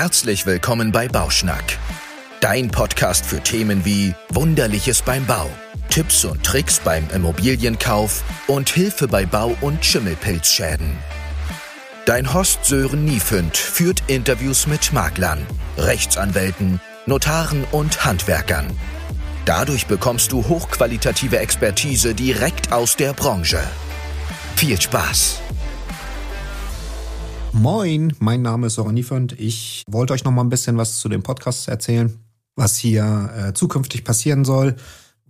Herzlich willkommen bei Bauschnack, dein Podcast für Themen wie Wunderliches beim Bau, Tipps und Tricks beim Immobilienkauf und Hilfe bei Bau- und Schimmelpilzschäden. Dein Host Sören Niefünd führt Interviews mit Maklern, Rechtsanwälten, Notaren und Handwerkern. Dadurch bekommst du hochqualitative Expertise direkt aus der Branche. Viel Spaß! Moin, mein Name ist Soran Niefend. Ich wollte euch noch mal ein bisschen was zu dem Podcast erzählen, was hier äh, zukünftig passieren soll.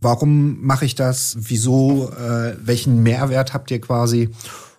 Warum mache ich das? Wieso? Äh, welchen Mehrwert habt ihr quasi?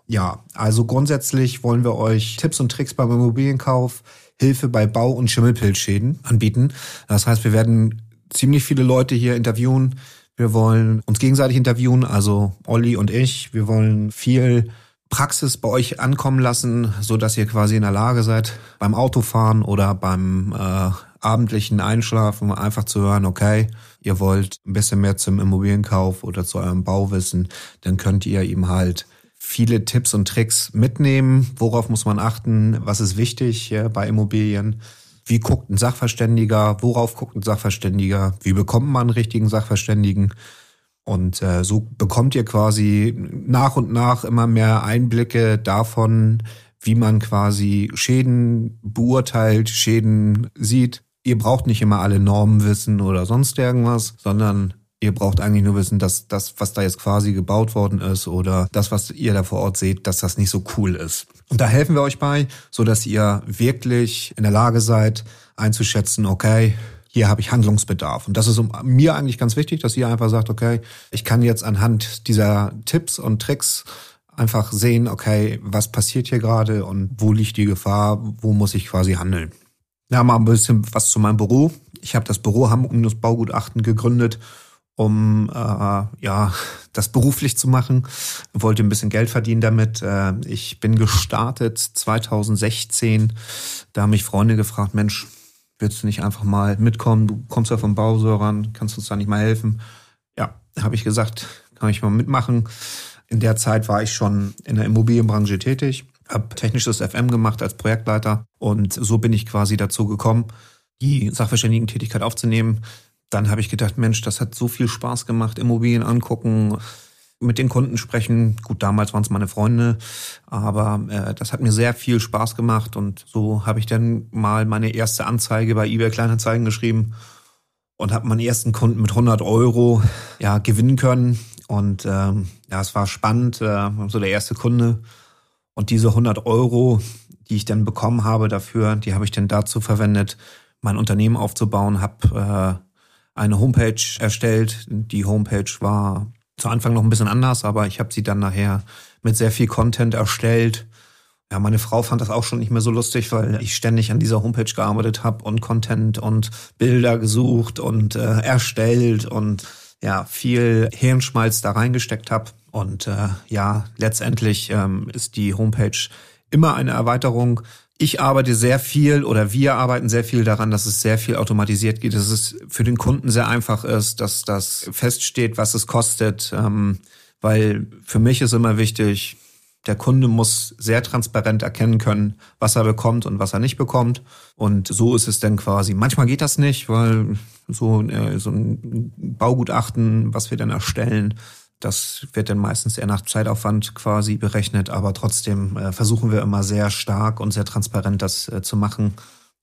Ja, also grundsätzlich wollen wir euch Tipps und Tricks beim Immobilienkauf, Hilfe bei Bau- und Schimmelpilzschäden anbieten. Das heißt, wir werden ziemlich viele Leute hier interviewen. Wir wollen uns gegenseitig interviewen, also Olli und ich. Wir wollen viel Praxis bei euch ankommen lassen, so dass ihr quasi in der Lage seid, beim Autofahren oder beim äh, abendlichen Einschlafen einfach zu hören, okay, ihr wollt ein bisschen mehr zum Immobilienkauf oder zu eurem Bau wissen, dann könnt ihr ihm halt viele Tipps und Tricks mitnehmen. Worauf muss man achten? Was ist wichtig ja, bei Immobilien? Wie guckt ein Sachverständiger? Worauf guckt ein Sachverständiger? Wie bekommt man einen richtigen Sachverständigen? Und äh, so bekommt ihr quasi nach und nach immer mehr Einblicke davon, wie man quasi Schäden beurteilt, Schäden sieht. Ihr braucht nicht immer alle Normen wissen oder sonst irgendwas, sondern ihr braucht eigentlich nur wissen, dass das, was da jetzt quasi gebaut worden ist oder das, was ihr da vor Ort seht, dass das nicht so cool ist. Und da helfen wir euch bei, so dass ihr wirklich in der Lage seid, einzuschätzen, okay, hier habe ich Handlungsbedarf. Und das ist mir eigentlich ganz wichtig, dass ihr einfach sagt, okay, ich kann jetzt anhand dieser Tipps und Tricks einfach sehen, okay, was passiert hier gerade und wo liegt die Gefahr, wo muss ich quasi handeln. Ja, mal ein bisschen was zu meinem Büro. Ich habe das Büro Hamburg Baugutachten gegründet, um äh, ja das beruflich zu machen. Wollte ein bisschen Geld verdienen damit. Äh, ich bin gestartet 2016. Da haben mich Freunde gefragt, Mensch, willst du nicht einfach mal mitkommen? Du kommst ja vom Bausäurern, kannst uns da nicht mal helfen? Ja, habe ich gesagt, kann ich mal mitmachen. In der Zeit war ich schon in der Immobilienbranche tätig, habe technisches FM gemacht als Projektleiter und so bin ich quasi dazu gekommen, die Sachverständigentätigkeit aufzunehmen. Dann habe ich gedacht, Mensch, das hat so viel Spaß gemacht, Immobilien angucken, mit den Kunden sprechen. Gut, damals waren es meine Freunde, aber äh, das hat mir sehr viel Spaß gemacht und so habe ich dann mal meine erste Anzeige bei eBay Kleinanzeigen geschrieben und habe meinen ersten Kunden mit 100 Euro ja gewinnen können und ähm, ja, es war spannend, äh, so der erste Kunde und diese 100 Euro, die ich dann bekommen habe dafür, die habe ich dann dazu verwendet, mein Unternehmen aufzubauen, habe äh, eine Homepage erstellt. Die Homepage war zu Anfang noch ein bisschen anders, aber ich habe sie dann nachher mit sehr viel Content erstellt. Ja, meine Frau fand das auch schon nicht mehr so lustig, weil ich ständig an dieser Homepage gearbeitet habe und Content und Bilder gesucht und äh, erstellt und ja, viel Hirnschmalz da reingesteckt habe. Und äh, ja, letztendlich ähm, ist die Homepage immer eine Erweiterung ich arbeite sehr viel oder wir arbeiten sehr viel daran, dass es sehr viel automatisiert geht, dass es für den Kunden sehr einfach ist, dass das feststeht, was es kostet. Ähm, weil für mich ist immer wichtig, der Kunde muss sehr transparent erkennen können, was er bekommt und was er nicht bekommt. Und so ist es dann quasi. Manchmal geht das nicht, weil so, äh, so ein Baugutachten, was wir dann erstellen, das wird dann meistens eher nach Zeitaufwand quasi berechnet, aber trotzdem äh, versuchen wir immer sehr stark und sehr transparent das äh, zu machen,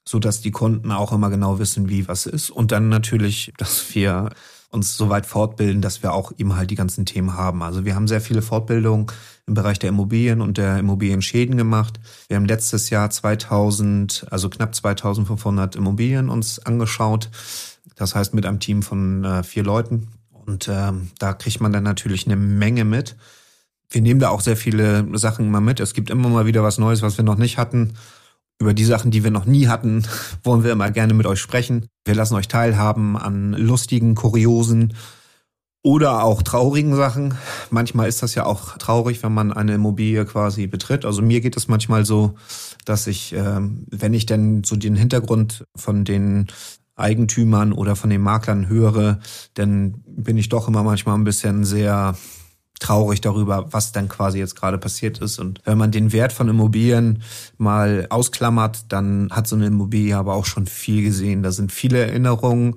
so dass die Kunden auch immer genau wissen, wie was ist. Und dann natürlich, dass wir uns so weit fortbilden, dass wir auch eben halt die ganzen Themen haben. Also wir haben sehr viele Fortbildungen im Bereich der Immobilien und der Immobilienschäden gemacht. Wir haben letztes Jahr 2000, also knapp 2500 Immobilien uns angeschaut. Das heißt mit einem Team von äh, vier Leuten und ähm, da kriegt man dann natürlich eine Menge mit. Wir nehmen da auch sehr viele Sachen immer mit. Es gibt immer mal wieder was Neues, was wir noch nicht hatten. Über die Sachen, die wir noch nie hatten, wollen wir immer gerne mit euch sprechen. Wir lassen euch teilhaben an lustigen, kuriosen oder auch traurigen Sachen. Manchmal ist das ja auch traurig, wenn man eine Immobilie quasi betritt. Also mir geht es manchmal so, dass ich, ähm, wenn ich denn so den Hintergrund von den Eigentümern oder von den Maklern höre, dann bin ich doch immer manchmal ein bisschen sehr traurig darüber, was dann quasi jetzt gerade passiert ist. Und wenn man den Wert von Immobilien mal ausklammert, dann hat so eine Immobilie aber auch schon viel gesehen. Da sind viele Erinnerungen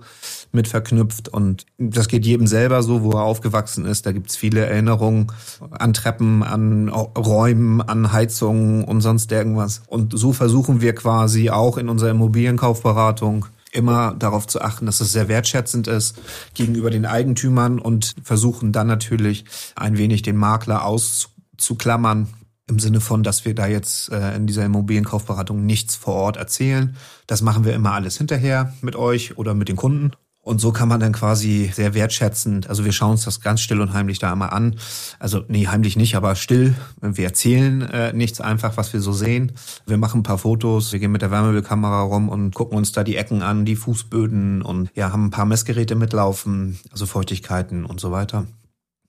mit verknüpft und das geht jedem selber so, wo er aufgewachsen ist. Da gibt's viele Erinnerungen an Treppen, an Räumen, an Heizungen und sonst irgendwas. Und so versuchen wir quasi auch in unserer Immobilienkaufberatung immer darauf zu achten, dass es sehr wertschätzend ist gegenüber den Eigentümern und versuchen dann natürlich ein wenig den Makler auszuklammern. Im Sinne von, dass wir da jetzt äh, in dieser Immobilienkaufberatung nichts vor Ort erzählen. Das machen wir immer alles hinterher mit euch oder mit den Kunden. Und so kann man dann quasi sehr wertschätzend, also wir schauen uns das ganz still und heimlich da einmal an. Also nee, heimlich nicht, aber still. Wir erzählen äh, nichts einfach, was wir so sehen. Wir machen ein paar Fotos, wir gehen mit der Wärmebildkamera rum und gucken uns da die Ecken an, die Fußböden und ja, haben ein paar Messgeräte mitlaufen, also Feuchtigkeiten und so weiter.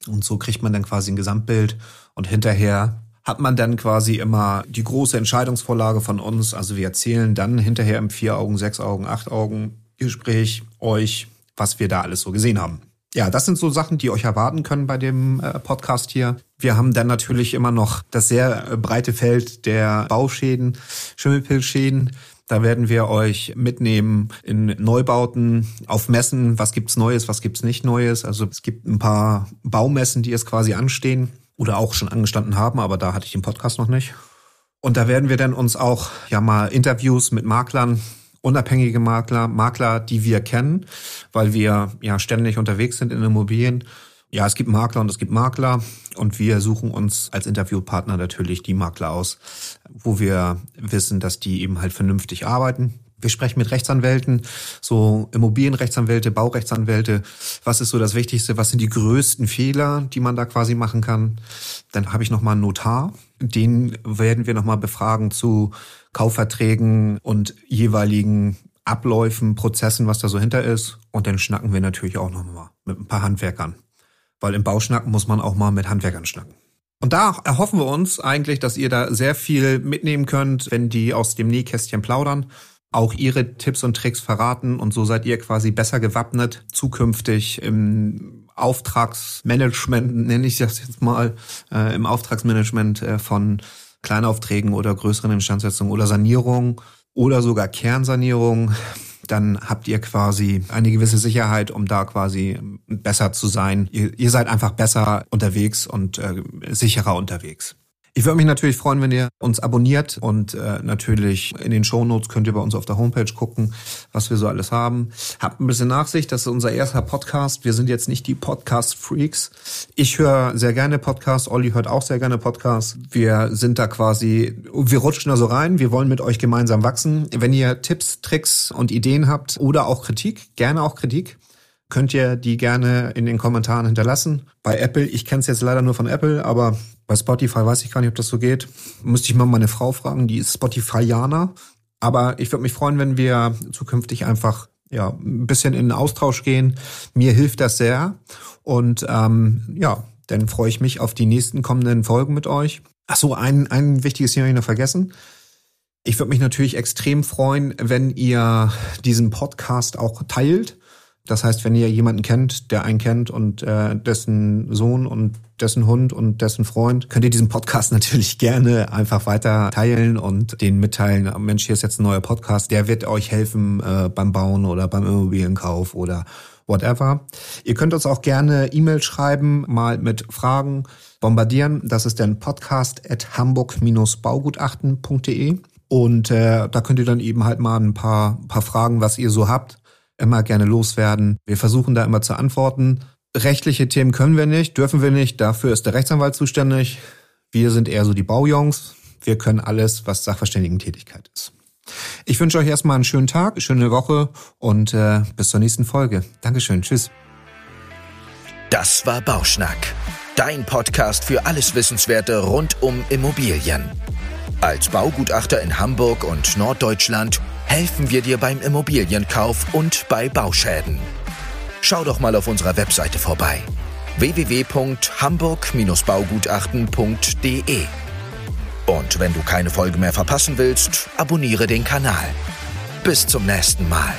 Und so kriegt man dann quasi ein Gesamtbild und hinterher hat man dann quasi immer die große Entscheidungsvorlage von uns. Also wir erzählen dann hinterher im vier Augen, sechs Augen, acht Augen Gespräch euch, was wir da alles so gesehen haben. Ja, das sind so Sachen, die euch erwarten können bei dem äh, Podcast hier. Wir haben dann natürlich immer noch das sehr äh, breite Feld der Bauschäden, Schimmelpilzschäden. Da werden wir euch mitnehmen in Neubauten, auf Messen, was gibt's Neues, was gibt's nicht Neues. Also es gibt ein paar Baumessen, die jetzt quasi anstehen oder auch schon angestanden haben, aber da hatte ich den Podcast noch nicht. Und da werden wir dann uns auch ja mal Interviews mit Maklern unabhängige Makler, Makler, die wir kennen, weil wir ja ständig unterwegs sind in Immobilien. Ja, es gibt Makler und es gibt Makler und wir suchen uns als Interviewpartner natürlich die Makler aus, wo wir wissen, dass die eben halt vernünftig arbeiten. Wir sprechen mit Rechtsanwälten, so Immobilienrechtsanwälte, Baurechtsanwälte. Was ist so das Wichtigste? Was sind die größten Fehler, die man da quasi machen kann? Dann habe ich noch mal einen Notar. Den werden wir noch mal befragen zu Kaufverträgen und jeweiligen Abläufen, Prozessen, was da so hinter ist. Und dann schnacken wir natürlich auch noch mal mit ein paar Handwerkern. Weil im Bauschnacken muss man auch mal mit Handwerkern schnacken. Und da erhoffen wir uns eigentlich, dass ihr da sehr viel mitnehmen könnt, wenn die aus dem Nähkästchen plaudern, auch ihre Tipps und Tricks verraten und so seid ihr quasi besser gewappnet, zukünftig im Auftragsmanagement, nenne ich das jetzt mal, äh, im Auftragsmanagement äh, von Kleinaufträgen oder größeren Instandsetzungen oder Sanierung oder sogar Kernsanierung, dann habt ihr quasi eine gewisse Sicherheit, um da quasi besser zu sein. Ihr, ihr seid einfach besser unterwegs und äh, sicherer unterwegs. Ich würde mich natürlich freuen, wenn ihr uns abonniert und äh, natürlich in den Shownotes könnt ihr bei uns auf der Homepage gucken, was wir so alles haben. Habt ein bisschen Nachsicht, das ist unser erster Podcast. Wir sind jetzt nicht die Podcast-Freaks. Ich höre sehr gerne Podcasts, Olli hört auch sehr gerne Podcasts. Wir sind da quasi, wir rutschen da so rein, wir wollen mit euch gemeinsam wachsen. Wenn ihr Tipps, Tricks und Ideen habt oder auch Kritik, gerne auch Kritik, könnt ihr die gerne in den Kommentaren hinterlassen. Bei Apple, ich kenne es jetzt leider nur von Apple, aber bei Spotify weiß ich gar nicht, ob das so geht. Müsste ich mal meine Frau fragen, die ist Spotifyaner. Aber ich würde mich freuen, wenn wir zukünftig einfach ja ein bisschen in den Austausch gehen. Mir hilft das sehr. Und ähm, ja, dann freue ich mich auf die nächsten kommenden Folgen mit euch. Ach so, ein, ein wichtiges Thema habe ich noch vergessen. Ich würde mich natürlich extrem freuen, wenn ihr diesen Podcast auch teilt. Das heißt, wenn ihr jemanden kennt, der einen kennt und äh, dessen Sohn und dessen Hund und dessen Freund, könnt ihr diesen Podcast natürlich gerne einfach weiter teilen und den mitteilen. Mensch, hier ist jetzt ein neuer Podcast, der wird euch helfen äh, beim Bauen oder beim Immobilienkauf oder whatever. Ihr könnt uns auch gerne E-Mail schreiben, mal mit Fragen bombardieren. Das ist dann podcast at hamburg-baugutachten.de. Und äh, da könnt ihr dann eben halt mal ein paar, paar Fragen, was ihr so habt, immer gerne loswerden. Wir versuchen da immer zu antworten. Rechtliche Themen können wir nicht, dürfen wir nicht. Dafür ist der Rechtsanwalt zuständig. Wir sind eher so die Baujungs. Wir können alles, was Sachverständigentätigkeit ist. Ich wünsche euch erstmal einen schönen Tag, schöne Woche und äh, bis zur nächsten Folge. Dankeschön. Tschüss. Das war Bauschnack. Dein Podcast für alles Wissenswerte rund um Immobilien. Als Baugutachter in Hamburg und Norddeutschland helfen wir dir beim Immobilienkauf und bei Bauschäden. Schau doch mal auf unserer Webseite vorbei www.hamburg-baugutachten.de. Und wenn du keine Folge mehr verpassen willst, abonniere den Kanal. Bis zum nächsten Mal.